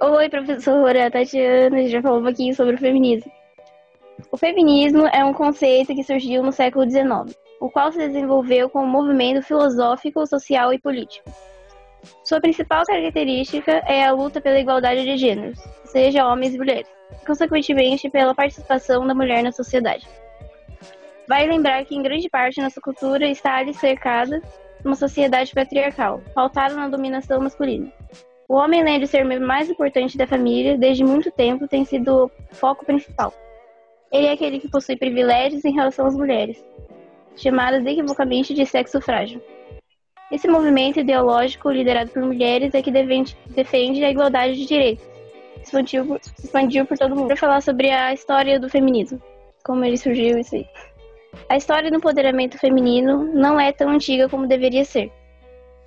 Oi, professora Tatiana, já falou um pouquinho sobre o feminismo. O feminismo é um conceito que surgiu no século XIX, o qual se desenvolveu como um movimento filosófico, social e político. Sua principal característica é a luta pela igualdade de gêneros, seja homens e mulheres, e consequentemente pela participação da mulher na sociedade. Vai lembrar que em grande parte nossa cultura está ali cercada de uma sociedade patriarcal, pautada na dominação masculina. O homem, além de ser o membro mais importante da família, desde muito tempo tem sido o foco principal. Ele é aquele que possui privilégios em relação às mulheres, chamadas equivocamente de sexo frágil. Esse movimento ideológico, liderado por mulheres, é que defende a igualdade de direitos. Expandiu por, expandiu por todo mundo. Para falar sobre a história do feminismo, como ele surgiu, isso aí. A história do empoderamento feminino não é tão antiga como deveria ser.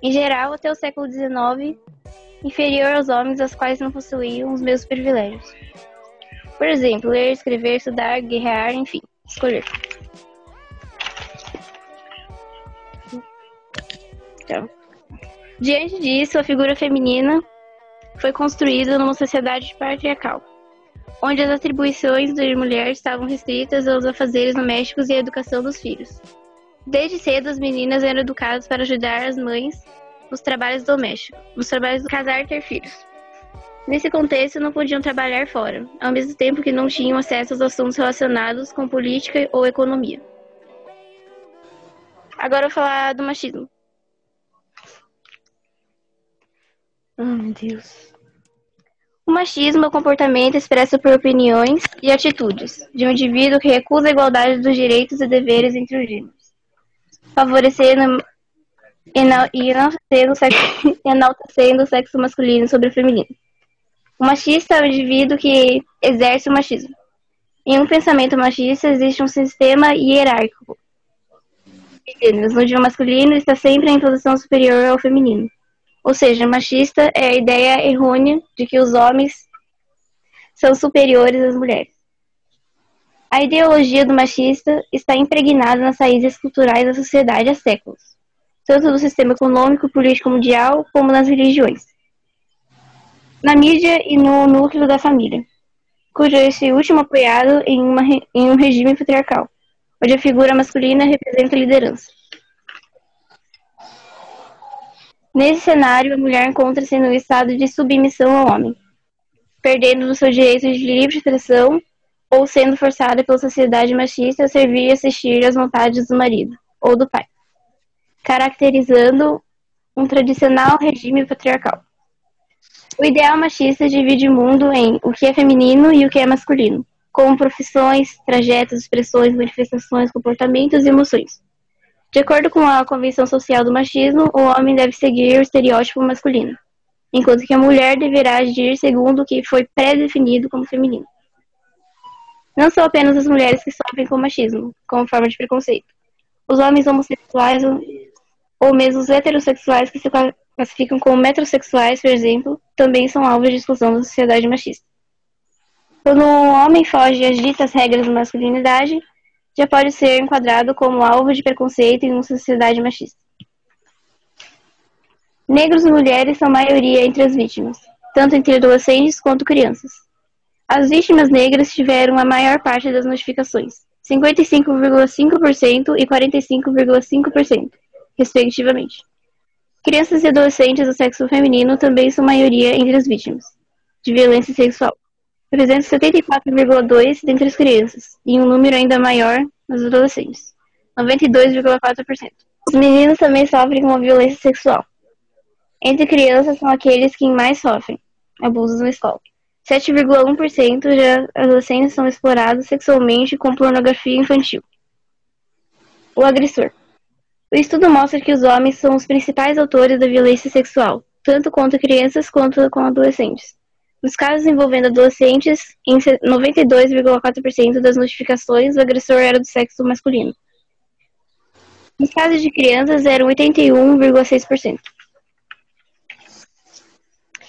Em geral, até o século XIX, inferior aos homens, aos quais não possuíam os mesmos privilégios. Por exemplo, ler, escrever, estudar, guerrear, enfim, escolher. Então, diante disso, a figura feminina foi construída numa sociedade patriarcal, onde as atribuições da mulher estavam restritas aos afazeres domésticos e à educação dos filhos. Desde cedo, as meninas eram educadas para ajudar as mães nos trabalhos domésticos, nos trabalhos do casar e ter filhos. Nesse contexto, não podiam trabalhar fora, ao mesmo tempo que não tinham acesso aos assuntos relacionados com política ou economia. Agora eu vou falar do machismo. Oh, meu Deus. O machismo é o comportamento expresso por opiniões e atitudes de um indivíduo que recusa a igualdade dos direitos e deveres entre os gêneros, favorecendo enaltecendo o sexo, o sexo masculino sobre o feminino. O machista é o indivíduo que exerce o machismo. Em um pensamento machista existe um sistema hierárquico o masculino está sempre em posição superior ao feminino. Ou seja, machista é a ideia errônea de que os homens são superiores às mulheres. A ideologia do machista está impregnada nas raízes culturais da sociedade há séculos, tanto no sistema econômico e político mundial como nas religiões, na mídia e no núcleo da família, cujo esse último apoiado em, uma, em um regime patriarcal, onde a figura masculina representa a liderança. Nesse cenário, a mulher encontra-se no estado de submissão ao homem, perdendo os seus direitos de livre expressão ou sendo forçada pela sociedade machista a servir e assistir às vontades do marido ou do pai, caracterizando um tradicional regime patriarcal. O ideal machista divide o mundo em o que é feminino e o que é masculino, como profissões, trajetos, expressões, manifestações, comportamentos e emoções. De acordo com a convenção social do machismo, o homem deve seguir o estereótipo masculino, enquanto que a mulher deverá agir segundo o que foi pré-definido como feminino. Não são apenas as mulheres que sofrem com machismo, como forma de preconceito. Os homens homossexuais ou mesmo os heterossexuais que se classificam como metrosexuais, por exemplo, também são alvos de exclusão da sociedade machista. Quando um homem foge às ditas regras da masculinidade, já pode ser enquadrado como alvo de preconceito em uma sociedade machista. Negros e mulheres são maioria entre as vítimas, tanto entre adolescentes quanto crianças. As vítimas negras tiveram a maior parte das notificações, 55,5% e 45,5%, respectivamente. Crianças e adolescentes do sexo feminino também são maioria entre as vítimas de violência sexual. 374,2% dentre as crianças, e um número ainda maior nos adolescentes, 92,4%. Os meninos também sofrem com a violência sexual. Entre crianças são aqueles que mais sofrem abusos na escola. 7,1% de adolescentes são explorados sexualmente com pornografia infantil. O agressor. O estudo mostra que os homens são os principais autores da violência sexual, tanto contra crianças quanto com adolescentes. Nos casos envolvendo adolescentes, em 92,4% das notificações, o agressor era do sexo masculino. Nos casos de crianças, eram 81,6%.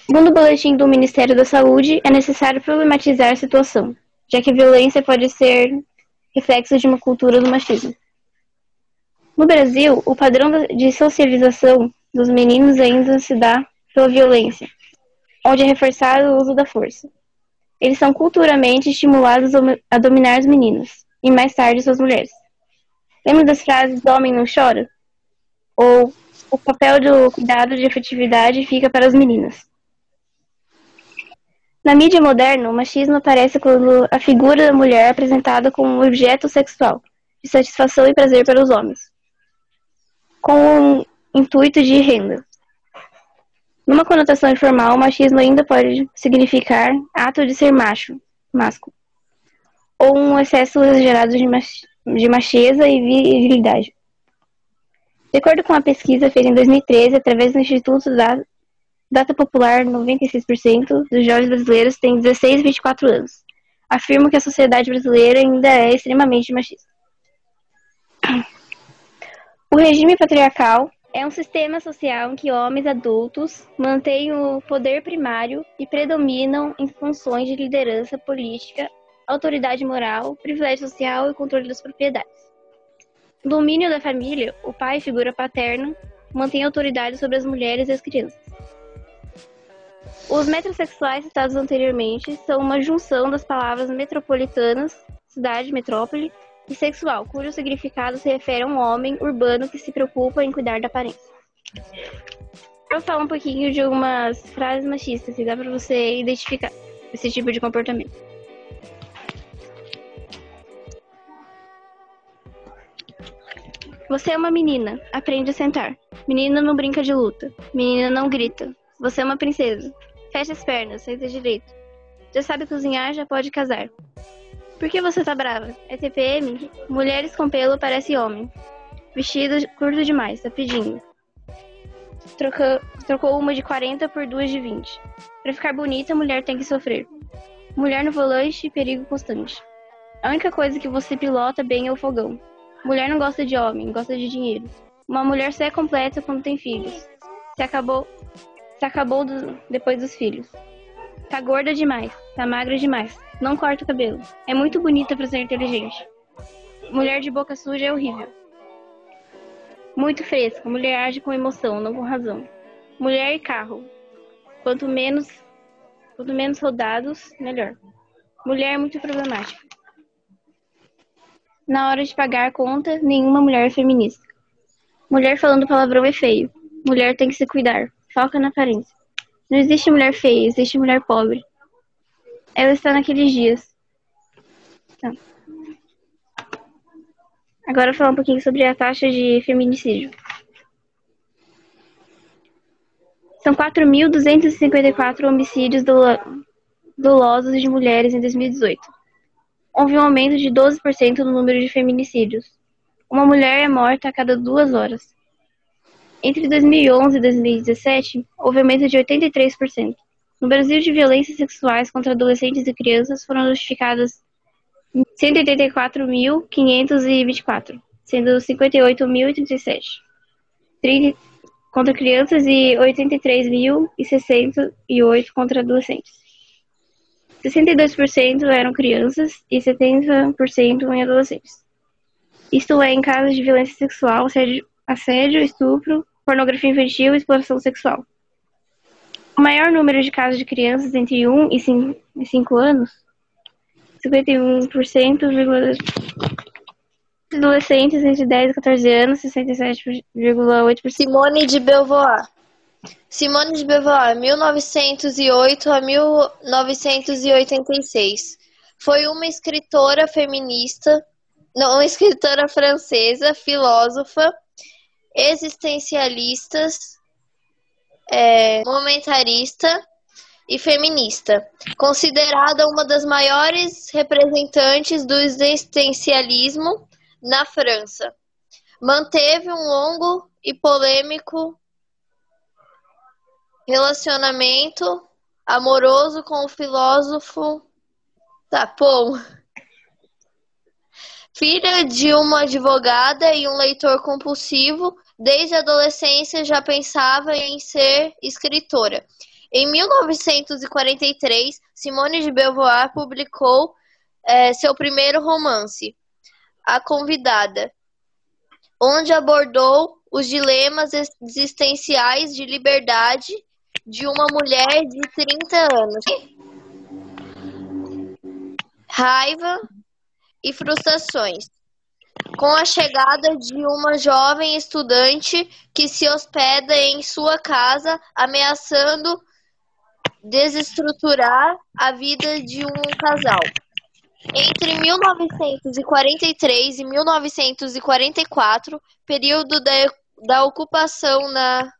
Segundo o boletim do Ministério da Saúde, é necessário problematizar a situação, já que a violência pode ser reflexo de uma cultura do machismo. No Brasil, o padrão de socialização dos meninos ainda se dá pela violência, onde é reforçado o uso da força. Eles são culturalmente estimulados a dominar os meninos, e mais tarde suas mulheres. Lembra das frases homem não chora? Ou o papel do cuidado de afetividade fica para as meninas. Na mídia moderna, o machismo aparece quando a figura da mulher é apresentada como um objeto sexual, de satisfação e prazer para os homens, com o intuito de renda. Numa conotação informal, machismo ainda pode significar ato de ser macho, masco, ou um excesso exagerado de, mach macheza e virilidade. De acordo com uma pesquisa feita em 2013 através do Instituto da Data Popular, 96% dos jovens brasileiros têm 16 e 24 anos. Afirmam que a sociedade brasileira ainda é extremamente machista. O regime patriarcal é um sistema social em que homens adultos mantêm o poder primário e predominam em funções de liderança política, autoridade moral, privilégio social e controle das propriedades. No domínio da família, o pai, figura paterna, mantém autoridade sobre as mulheres e as crianças. Os metrosexuais citados anteriormente são uma junção das palavras metropolitanas, cidade, metrópole, e sexual, cujo significado se refere a um homem urbano que se preocupa em cuidar da aparência. Eu vou falar um pouquinho de algumas frases machistas, que dá pra você identificar esse tipo de comportamento. Você é uma menina, aprende a sentar. Menina não brinca de luta. Menina não grita. Você é uma princesa. Feche as pernas, senta direito. Já sabe cozinhar, já pode casar. Por que você tá brava? É TPM? Mulheres com pelo parece homem. Vestido curto demais, tá pedindo. Trocou, trocou uma de 40 por duas de 20. Pra ficar bonita, mulher tem que sofrer. Mulher no volante, perigo constante. A única coisa que você pilota bem é o fogão. Mulher não gosta de homem, gosta de dinheiro. Uma mulher só é completa quando tem filhos. Se acabou, se acabou do, depois dos filhos. Tá gorda demais, tá magra demais. Não corta o cabelo. É muito bonita para ser inteligente. Mulher de boca suja é horrível. Muito fresca. Mulher age com emoção, não com razão. Mulher e carro. Quanto menos, quanto menos rodados, melhor. Mulher é muito problemática. Na hora de pagar conta, nenhuma mulher é feminista. Mulher falando palavrão é feio. Mulher tem que se cuidar. Foca na aparência. Não existe mulher feia, existe mulher pobre ela está naqueles dias. Então. Agora falar um pouquinho sobre a taxa de feminicídio. São 4.254 homicídios dolosos de mulheres em 2018. Houve um aumento de 12% no número de feminicídios. Uma mulher é morta a cada duas horas. Entre 2011 e 2017, houve aumento de 83%. No Brasil, de violências sexuais contra adolescentes e crianças foram notificadas 184.524, sendo 58.037 contra crianças e 83.068 contra adolescentes. 62% eram crianças e 70% em adolescentes. Isto é, em casos de violência sexual, assédio, assédio estupro, pornografia infantil e exploração sexual. O maior número de casos de crianças entre 1 e 5, anos, 51%, adolescentes entre 10 e 14 anos, 67,8%. Simone de Beauvoir. Simone de Beauvoir, 1908 a 1986. Foi uma escritora feminista, não, uma escritora francesa, filósofa, existencialistas, é, momentarista e feminista, considerada uma das maiores representantes do existencialismo na França. Manteve um longo e polêmico relacionamento amoroso com o filósofo Tapon. Filha de uma advogada e um leitor compulsivo, Desde a adolescência já pensava em ser escritora. Em 1943, Simone de Beauvoir publicou é, seu primeiro romance, A Convidada, onde abordou os dilemas existenciais de liberdade, de uma mulher de 30 anos. Raiva e frustrações. Com a chegada de uma jovem estudante que se hospeda em sua casa, ameaçando desestruturar a vida de um casal. Entre 1943 e 1944, período da, da ocupação na,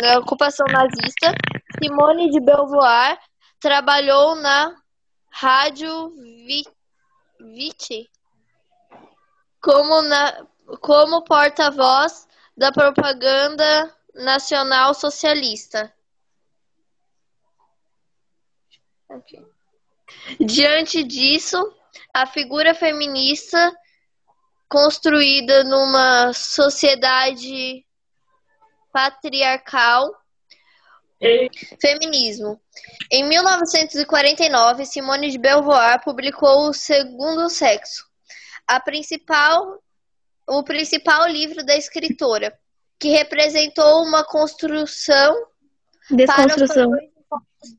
na ocupação nazista, Simone de Beauvoir trabalhou na Rádio Vite como, como porta-voz da propaganda nacional socialista. Okay. Diante disso, a figura feminista construída numa sociedade patriarcal Feminismo. Em 1949, Simone de Beauvoir publicou O Segundo Sexo, a principal, o principal livro da escritora, que representou uma construção Desconstrução. para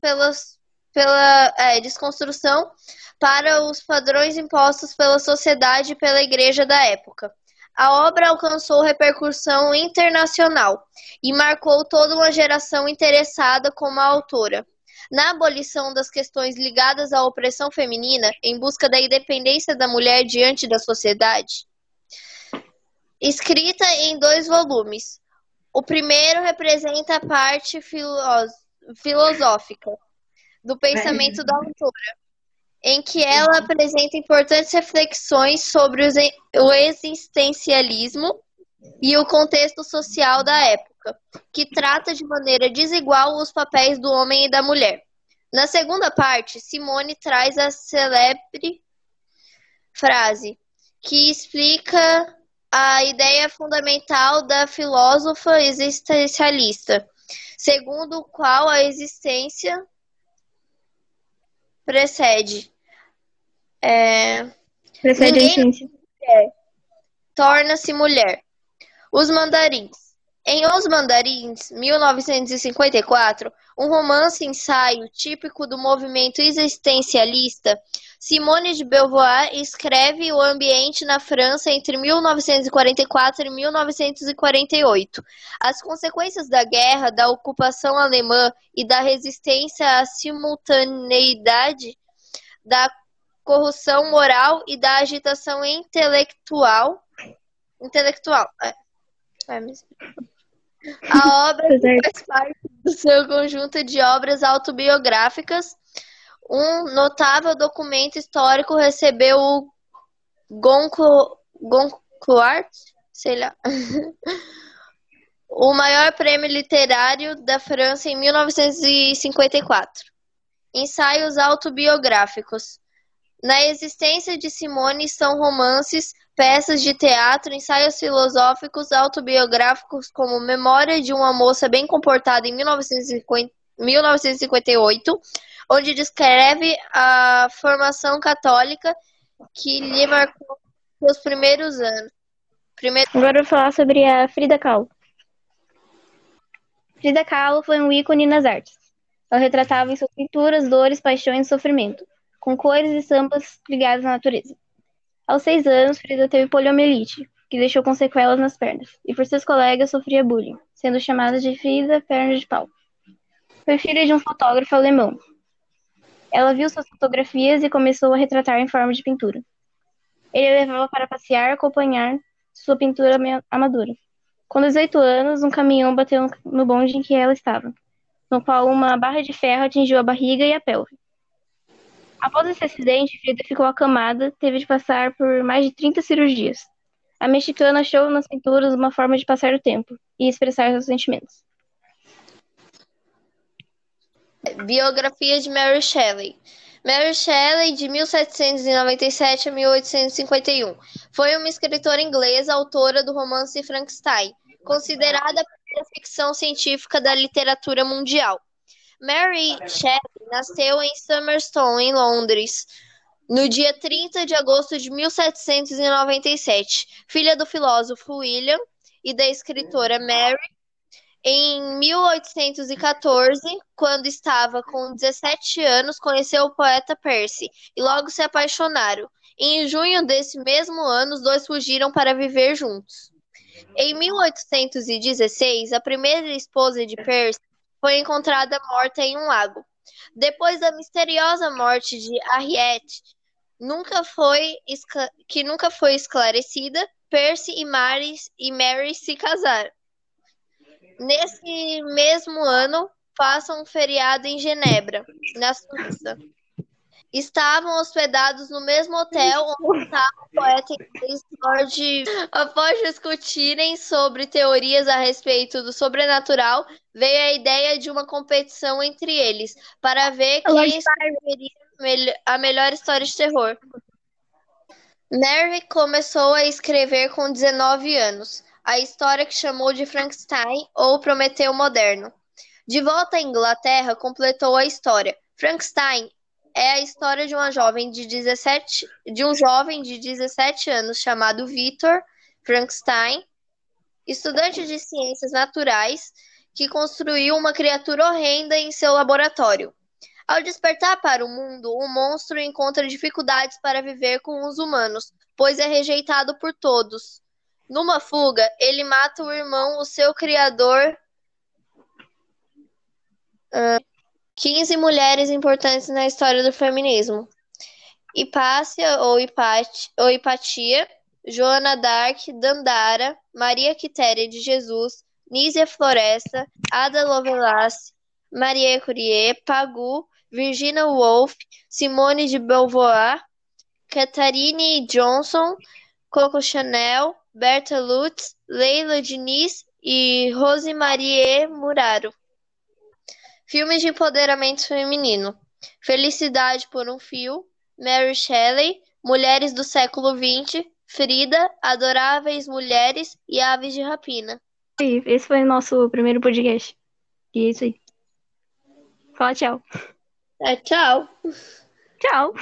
pelas, pela é, desconstrução para os padrões impostos pela sociedade e pela igreja da época. A obra alcançou repercussão internacional e marcou toda uma geração interessada como a autora. Na abolição das questões ligadas à opressão feminina, em busca da independência da mulher diante da sociedade. Escrita em dois volumes. O primeiro representa a parte filosófica do pensamento da autora, em que ela apresenta importantes reflexões sobre o existencialismo e o contexto social da época, que trata de maneira desigual os papéis do homem e da mulher. Na segunda parte, Simone traz a celebre frase que explica a ideia fundamental da filósofa existencialista, segundo o qual a existência precede é, Precede a essência. Torna-se mulher. Os mandarins. Em Os Mandarins, 1954, um romance ensaio típico do movimento existencialista, Simone de Beauvoir escreve o ambiente na França entre 1944 e 1948. As consequências da guerra, da ocupação alemã e da resistência à simultaneidade da corrupção moral e da agitação intelectual. Intelectual. É. A obra faz parte do seu conjunto de obras autobiográficas. Um notável documento histórico recebeu o Goncourt, sei lá, o maior prêmio literário da França em 1954. Ensaios autobiográficos. Na existência de Simone estão romances, peças de teatro, ensaios filosóficos, autobiográficos, como Memória de uma Moça Bem Comportada em 1958, onde descreve a formação católica que lhe marcou seus primeiros anos. Primeiro... Agora eu vou falar sobre a Frida Kahlo. Frida Kahlo foi um ícone nas artes. Ela retratava em suas pinturas dores, paixões e sofrimento com cores e estampas ligadas à natureza. Aos seis anos, Frida teve poliomielite, que deixou com sequelas nas pernas, e por seus colegas sofria bullying, sendo chamada de Frida Perna de Pau. Foi filha de um fotógrafo alemão. Ela viu suas fotografias e começou a retratar em forma de pintura. Ele levava para passear acompanhar sua pintura amadora. Com 18 anos, um caminhão bateu no bonde em que ela estava, no qual uma barra de ferro atingiu a barriga e a pelve. Após esse acidente, Frida ficou acamada, teve de passar por mais de 30 cirurgias. A mexicana achou nas pinturas uma forma de passar o tempo e expressar seus sentimentos. Biografia de Mary Shelley. Mary Shelley, de 1797 a 1851, foi uma escritora inglesa, autora do romance Frankenstein, considerada a primeira ficção científica da literatura mundial. Mary Shelley nasceu em Summerstone, em Londres, no dia 30 de agosto de 1797. Filha do filósofo William e da escritora Mary, Em 1814, quando estava com 17 anos, conheceu o poeta Percy e logo se apaixonaram. Em junho desse mesmo ano, os dois fugiram para viver juntos. Em 1816, a primeira esposa de Percy foi encontrada morta em um lago. Depois da misteriosa morte de Harriet, nunca foi que nunca foi esclarecida, Percy e Mary, e Mary se casaram. Nesse mesmo ano, passam um feriado em Genebra, na Suíça. Estavam hospedados no mesmo hotel onde estava o poeta inglês Lord. Após discutirem sobre teorias a respeito do sobrenatural, veio a ideia de uma competição entre eles para ver quem escreveria a melhor história de terror. Mary começou a escrever com 19 anos a história que chamou de Frankenstein ou Prometeu Moderno. De volta à Inglaterra, completou a história. Frankenstein é a história de uma jovem de 17, de um jovem de 17 anos chamado Victor Frankenstein, estudante de ciências naturais, que construiu uma criatura horrenda em seu laboratório. Ao despertar para o mundo, o monstro encontra dificuldades para viver com os humanos, pois é rejeitado por todos. Numa fuga, ele mata o irmão, o seu criador. Uh, 15 mulheres importantes na história do feminismo. Hipácia ou, ou Hipatia, Joana Dark, Dandara, Maria Quitéria de Jesus, Nízia Floresta, Ada Lovelace, Maria Curie, Pagu, Virginia Woolf, Simone de Beauvoir, Catherine Johnson, Coco Chanel, Berta Lutz, Leila Diniz e Rosemarie Muraro. Filmes de empoderamento feminino: Felicidade por um Fio, Mary Shelley, Mulheres do Século XX, Frida, Adoráveis Mulheres e Aves de Rapina. Esse foi o nosso primeiro podcast. E é isso aí. Fala tchau. É, tchau. Tchau.